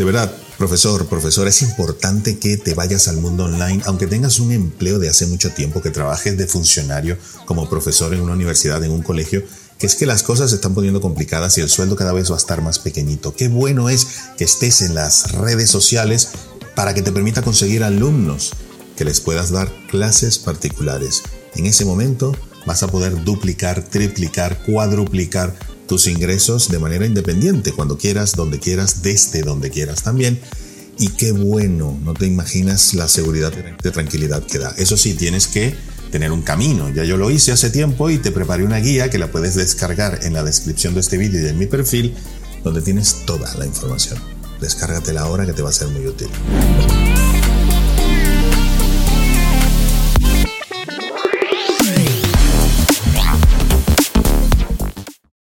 De verdad, profesor, profesor, es importante que te vayas al mundo online, aunque tengas un empleo de hace mucho tiempo, que trabajes de funcionario como profesor en una universidad, en un colegio, que es que las cosas se están poniendo complicadas y el sueldo cada vez va a estar más pequeñito. Qué bueno es que estés en las redes sociales para que te permita conseguir alumnos, que les puedas dar clases particulares. En ese momento vas a poder duplicar, triplicar, cuadruplicar tus ingresos de manera independiente, cuando quieras, donde quieras, desde donde quieras también. Y qué bueno, no te imaginas la seguridad de tranquilidad que da. Eso sí, tienes que tener un camino. Ya yo lo hice hace tiempo y te preparé una guía que la puedes descargar en la descripción de este vídeo y de mi perfil, donde tienes toda la información. Descárgatela ahora que te va a ser muy útil.